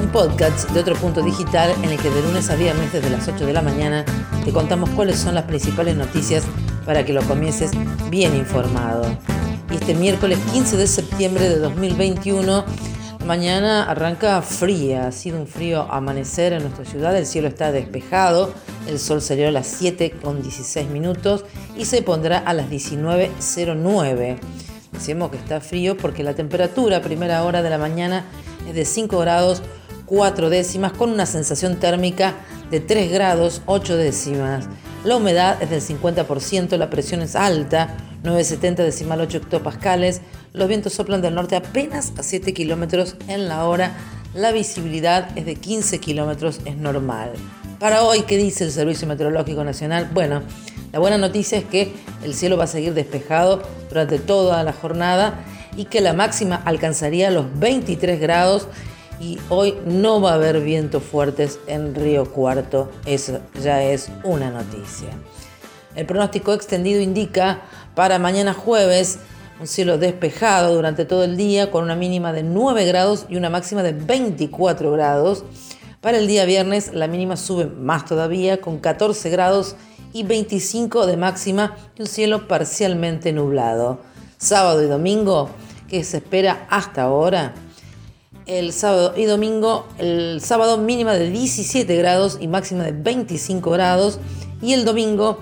un podcast de otro punto digital en el que de lunes a viernes desde las 8 de la mañana te contamos cuáles son las principales noticias para que lo comiences bien informado. Y este miércoles 15 de septiembre de 2021, mañana arranca fría, ha sido un frío amanecer en nuestra ciudad, el cielo está despejado, el sol salió a las 7 con 16 minutos y se pondrá a las 19.09. Decimos que está frío porque la temperatura a primera hora de la mañana es de 5 grados 4 décimas con una sensación térmica de 3 grados 8 décimas. La humedad es del 50%, la presión es alta, 970 decimal 8 hectopascales, los vientos soplan del norte apenas a 7 kilómetros en la hora, la visibilidad es de 15 kilómetros, es normal. Para hoy, ¿qué dice el Servicio Meteorológico Nacional? Bueno, la buena noticia es que el cielo va a seguir despejado durante toda la jornada y que la máxima alcanzaría los 23 grados y hoy no va a haber vientos fuertes en Río Cuarto. Eso ya es una noticia. El pronóstico extendido indica para mañana jueves un cielo despejado durante todo el día con una mínima de 9 grados y una máxima de 24 grados. Para el día viernes la mínima sube más todavía con 14 grados y 25 de máxima y un cielo parcialmente nublado. Sábado y domingo, que se espera hasta ahora. El sábado y domingo, el sábado mínima de 17 grados y máxima de 25 grados. Y el domingo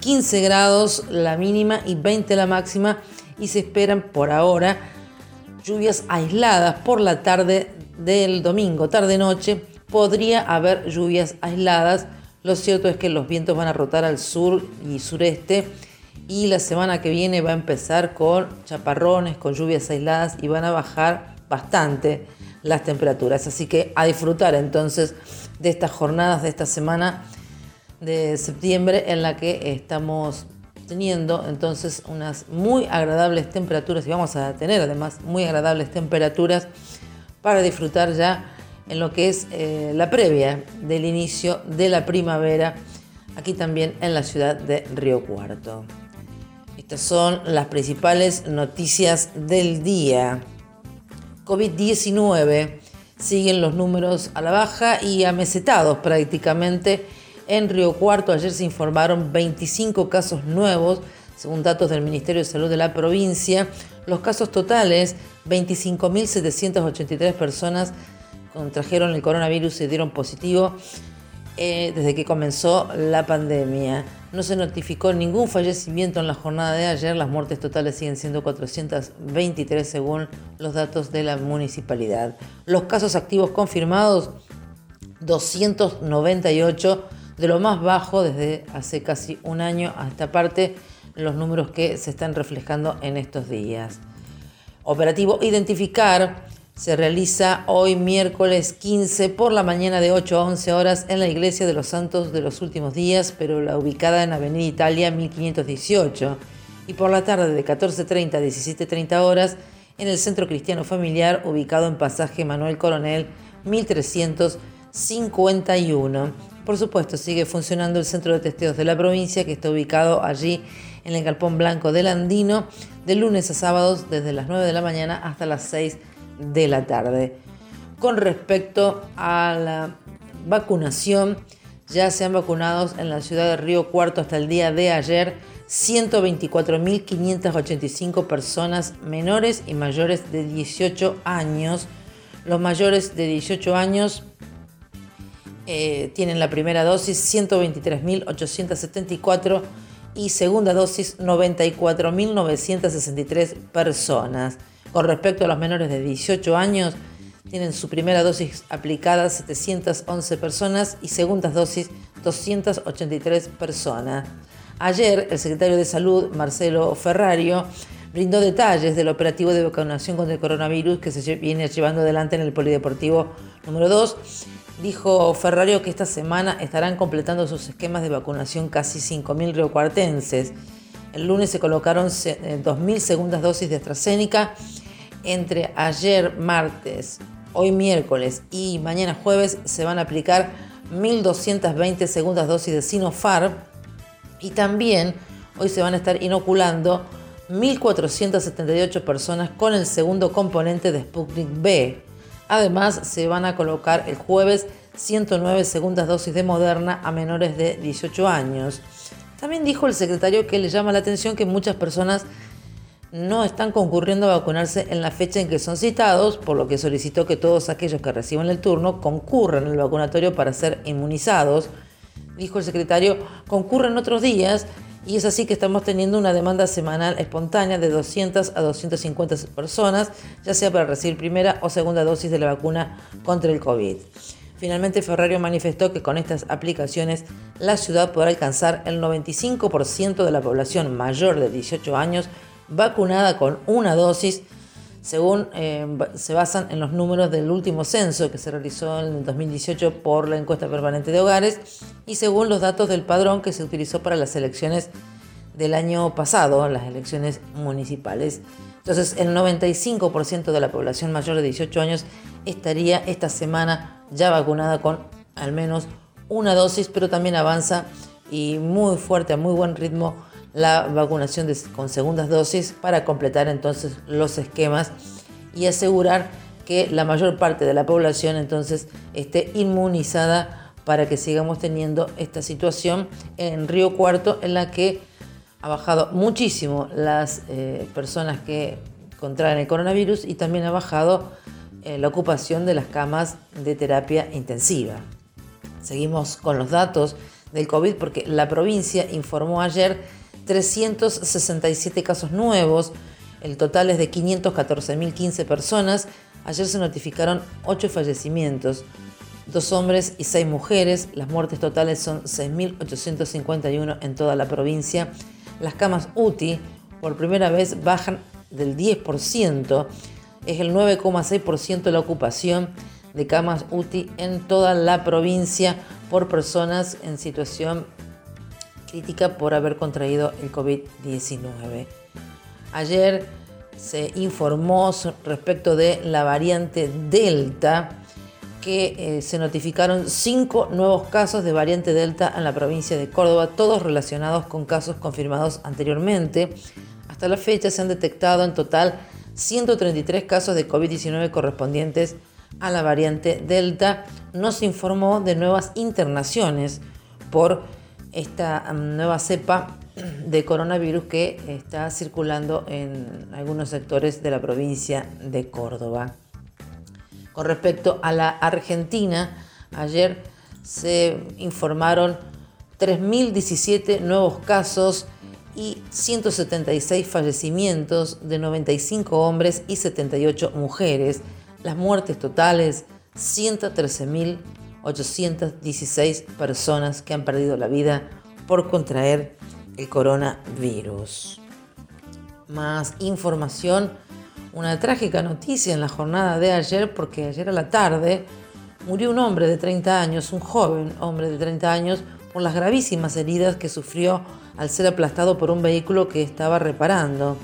15 grados la mínima y 20 la máxima. Y se esperan por ahora lluvias aisladas por la tarde del domingo, tarde-noche. Podría haber lluvias aisladas lo cierto es que los vientos van a rotar al sur y sureste y la semana que viene va a empezar con chaparrones, con lluvias aisladas y van a bajar bastante las temperaturas. Así que a disfrutar entonces de estas jornadas de esta semana de septiembre en la que estamos teniendo entonces unas muy agradables temperaturas y vamos a tener además muy agradables temperaturas para disfrutar ya en lo que es eh, la previa del inicio de la primavera, aquí también en la ciudad de Río Cuarto. Estas son las principales noticias del día. COVID-19 siguen los números a la baja y amesetados prácticamente. En Río Cuarto ayer se informaron 25 casos nuevos, según datos del Ministerio de Salud de la provincia. Los casos totales, 25.783 personas contrajeron el coronavirus y dieron positivo eh, desde que comenzó la pandemia. No se notificó ningún fallecimiento en la jornada de ayer. Las muertes totales siguen siendo 423 según los datos de la municipalidad. Los casos activos confirmados, 298, de lo más bajo desde hace casi un año a esta parte, los números que se están reflejando en estos días. Operativo Identificar se realiza hoy miércoles 15 por la mañana de 8 a 11 horas en la Iglesia de los Santos de los Últimos Días, pero la ubicada en Avenida Italia 1518, y por la tarde de 14.30 a 17.30 horas en el Centro Cristiano Familiar ubicado en Pasaje Manuel Coronel 1351. Por supuesto, sigue funcionando el Centro de Testeos de la provincia que está ubicado allí en el Galpón Blanco del Andino de lunes a sábados desde las 9 de la mañana hasta las 6 de la tarde. Con respecto a la vacunación, ya se han vacunado en la ciudad de Río Cuarto hasta el día de ayer 124.585 personas menores y mayores de 18 años. Los mayores de 18 años eh, tienen la primera dosis 123.874 y segunda dosis 94.963 personas. Con respecto a los menores de 18 años, tienen su primera dosis aplicada 711 personas y segundas dosis 283 personas. Ayer, el secretario de Salud, Marcelo Ferrario, brindó detalles del operativo de vacunación contra el coronavirus que se viene llevando adelante en el Polideportivo número 2 Dijo Ferrario que esta semana estarán completando sus esquemas de vacunación casi 5.000 riocuartenses. El lunes se colocaron 2.000 eh, segundas dosis de AstraZeneca. Entre ayer martes, hoy miércoles y mañana jueves se van a aplicar 1.220 segundas dosis de Sinopharm. Y también hoy se van a estar inoculando 1.478 personas con el segundo componente de Sputnik B. Además, se van a colocar el jueves 109 segundas dosis de Moderna a menores de 18 años. También dijo el secretario que le llama la atención que muchas personas no están concurriendo a vacunarse en la fecha en que son citados, por lo que solicitó que todos aquellos que reciban el turno concurran al vacunatorio para ser inmunizados. Dijo el secretario, concurren otros días y es así que estamos teniendo una demanda semanal espontánea de 200 a 250 personas, ya sea para recibir primera o segunda dosis de la vacuna contra el COVID. Finalmente, Ferrario manifestó que con estas aplicaciones la ciudad podrá alcanzar el 95% de la población mayor de 18 años vacunada con una dosis, según eh, se basan en los números del último censo que se realizó en el 2018 por la encuesta permanente de hogares y según los datos del padrón que se utilizó para las elecciones del año pasado, las elecciones municipales. Entonces, el 95% de la población mayor de 18 años estaría esta semana ya vacunada con al menos una dosis, pero también avanza y muy fuerte, a muy buen ritmo la vacunación con segundas dosis para completar entonces los esquemas y asegurar que la mayor parte de la población entonces esté inmunizada para que sigamos teniendo esta situación en Río Cuarto en la que ha bajado muchísimo las eh, personas que contraen el coronavirus y también ha bajado eh, la ocupación de las camas de terapia intensiva. Seguimos con los datos del COVID porque la provincia informó ayer 367 casos nuevos, el total es de 514.015 personas. Ayer se notificaron 8 fallecimientos, dos hombres y 6 mujeres. Las muertes totales son 6.851 en toda la provincia. Las camas UTI por primera vez bajan del 10%. Es el 9,6% la ocupación de camas UTI en toda la provincia por personas en situación crítica por haber contraído el COVID-19. Ayer se informó respecto de la variante Delta que eh, se notificaron cinco nuevos casos de variante Delta en la provincia de Córdoba, todos relacionados con casos confirmados anteriormente. Hasta la fecha se han detectado en total 133 casos de COVID-19 correspondientes a la variante Delta. No se informó de nuevas internaciones por esta nueva cepa de coronavirus que está circulando en algunos sectores de la provincia de Córdoba. Con respecto a la Argentina, ayer se informaron 3.017 nuevos casos y 176 fallecimientos de 95 hombres y 78 mujeres. Las muertes totales 113.000 816 personas que han perdido la vida por contraer el coronavirus. Más información, una trágica noticia en la jornada de ayer, porque ayer a la tarde murió un hombre de 30 años, un joven hombre de 30 años, por las gravísimas heridas que sufrió al ser aplastado por un vehículo que estaba reparando.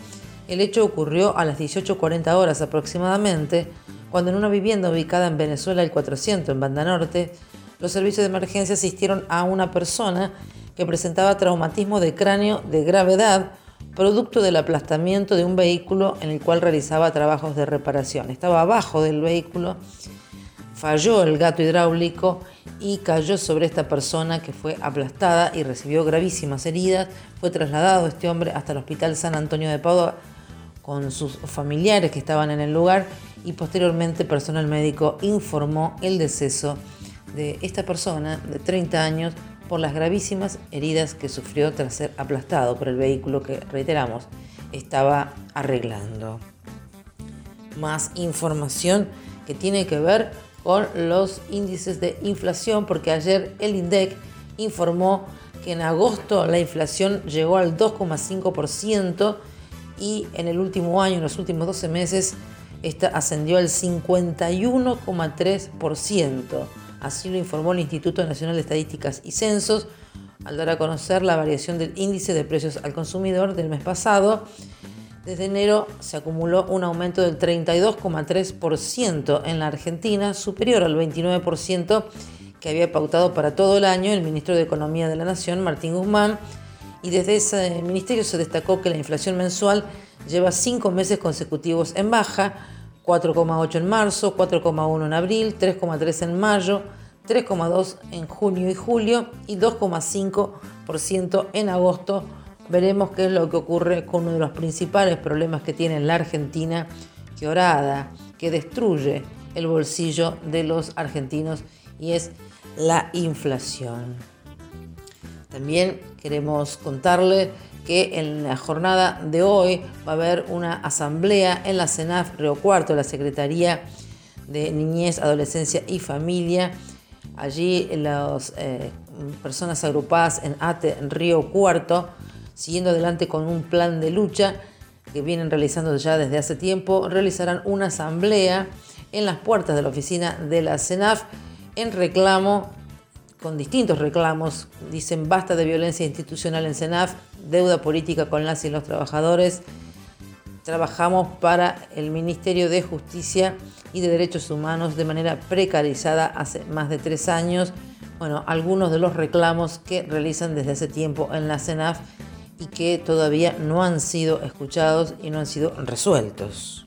El hecho ocurrió a las 18.40 horas aproximadamente, cuando en una vivienda ubicada en Venezuela el 400 en Banda Norte, los servicios de emergencia asistieron a una persona que presentaba traumatismo de cráneo de gravedad, producto del aplastamiento de un vehículo en el cual realizaba trabajos de reparación. Estaba abajo del vehículo, falló el gato hidráulico y cayó sobre esta persona que fue aplastada y recibió gravísimas heridas. Fue trasladado este hombre hasta el Hospital San Antonio de Padua con sus familiares que estaban en el lugar y posteriormente personal médico informó el deceso de esta persona de 30 años por las gravísimas heridas que sufrió tras ser aplastado por el vehículo que, reiteramos, estaba arreglando. Más información que tiene que ver con los índices de inflación, porque ayer el INDEC informó que en agosto la inflación llegó al 2,5% y en el último año, en los últimos 12 meses, esta ascendió al 51,3%. Así lo informó el Instituto Nacional de Estadísticas y Censos al dar a conocer la variación del índice de precios al consumidor del mes pasado. Desde enero se acumuló un aumento del 32,3% en la Argentina, superior al 29% que había pautado para todo el año el ministro de Economía de la Nación, Martín Guzmán, y desde ese ministerio se destacó que la inflación mensual lleva cinco meses consecutivos en baja, 4,8 en marzo, 4,1 en abril, 3,3 en mayo, 3,2 en junio y julio y 2,5% en agosto. Veremos qué es lo que ocurre con uno de los principales problemas que tiene la Argentina, que orada, que destruye el bolsillo de los argentinos y es la inflación. También queremos contarle que en la jornada de hoy va a haber una asamblea en la CENAF Río Cuarto, la Secretaría de Niñez, Adolescencia y Familia. Allí las eh, personas agrupadas en ATE en Río Cuarto, siguiendo adelante con un plan de lucha que vienen realizando ya desde hace tiempo, realizarán una asamblea en las puertas de la oficina de la CENAF en reclamo con distintos reclamos. Dicen basta de violencia institucional en CENAF, deuda política con las y los trabajadores. Trabajamos para el Ministerio de Justicia y de Derechos Humanos de manera precarizada hace más de tres años. Bueno, algunos de los reclamos que realizan desde hace tiempo en la CENAF y que todavía no han sido escuchados y no han sido resueltos.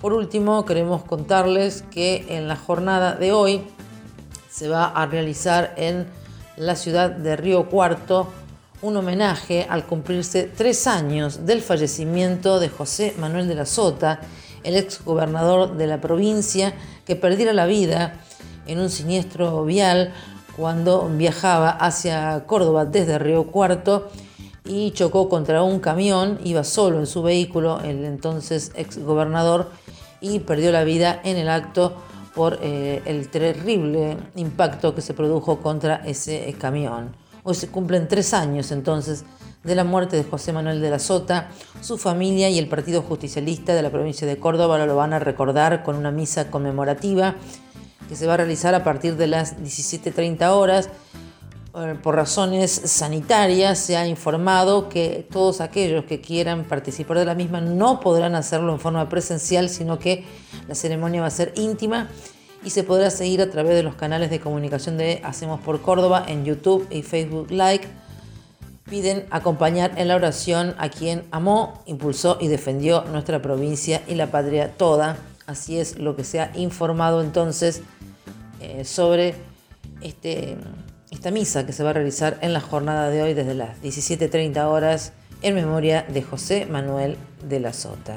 Por último, queremos contarles que en la jornada de hoy se va a realizar en la ciudad de Río Cuarto un homenaje al cumplirse tres años del fallecimiento de José Manuel de la Sota, el ex gobernador de la provincia que perdiera la vida en un siniestro vial cuando viajaba hacia Córdoba desde Río Cuarto y chocó contra un camión, iba solo en su vehículo el entonces ex gobernador y perdió la vida en el acto por eh, el terrible impacto que se produjo contra ese camión. Hoy se cumplen tres años entonces de la muerte de José Manuel de la Sota. Su familia y el Partido Justicialista de la provincia de Córdoba lo van a recordar con una misa conmemorativa que se va a realizar a partir de las 17.30 horas. Eh, por razones sanitarias se ha informado que todos aquellos que quieran participar de la misma no podrán hacerlo en forma presencial, sino que la ceremonia va a ser íntima y se podrá seguir a través de los canales de comunicación de Hacemos por Córdoba en YouTube y Facebook Like. Piden acompañar en la oración a quien amó, impulsó y defendió nuestra provincia y la patria toda. Así es lo que se ha informado entonces eh, sobre este, esta misa que se va a realizar en la jornada de hoy desde las 17.30 horas en memoria de José Manuel de la Sota.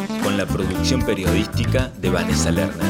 con la producción periodística de Vanessa Lerner.